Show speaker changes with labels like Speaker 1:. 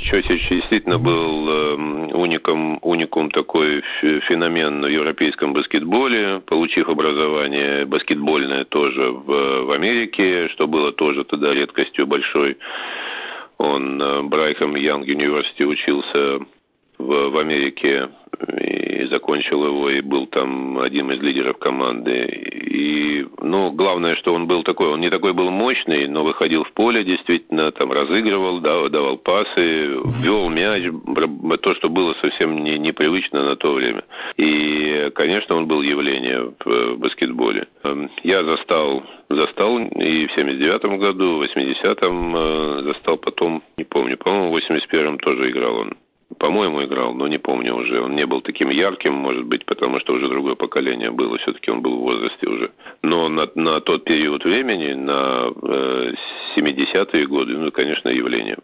Speaker 1: Чосич действительно был э, уникум, уникум такой феномен в европейском баскетболе, получив образование баскетбольное тоже в, в Америке, что было тоже тогда редкостью большой. Он э, Brigham Young University учился в, в Америке и закончил его, и был там одним из лидеров команды. И, ну, главное, что он был такой, он не такой был мощный, но выходил в поле, действительно, там разыгрывал, давал, давал пасы, вел мяч, то, что было совсем не, непривычно на то время. И, конечно, он был явление в баскетболе. Эм, я застал, застал и в 79-м году, в 80-м э, застал потом, не помню, по-моему, в 81-м тоже играл он. По-моему, играл, но не помню уже. Он не был таким ярким, может быть, потому что уже другое поколение было. Все-таки он был в возрасте уже. Но на, на тот период времени, на э, 70-е годы, ну, конечно, явление.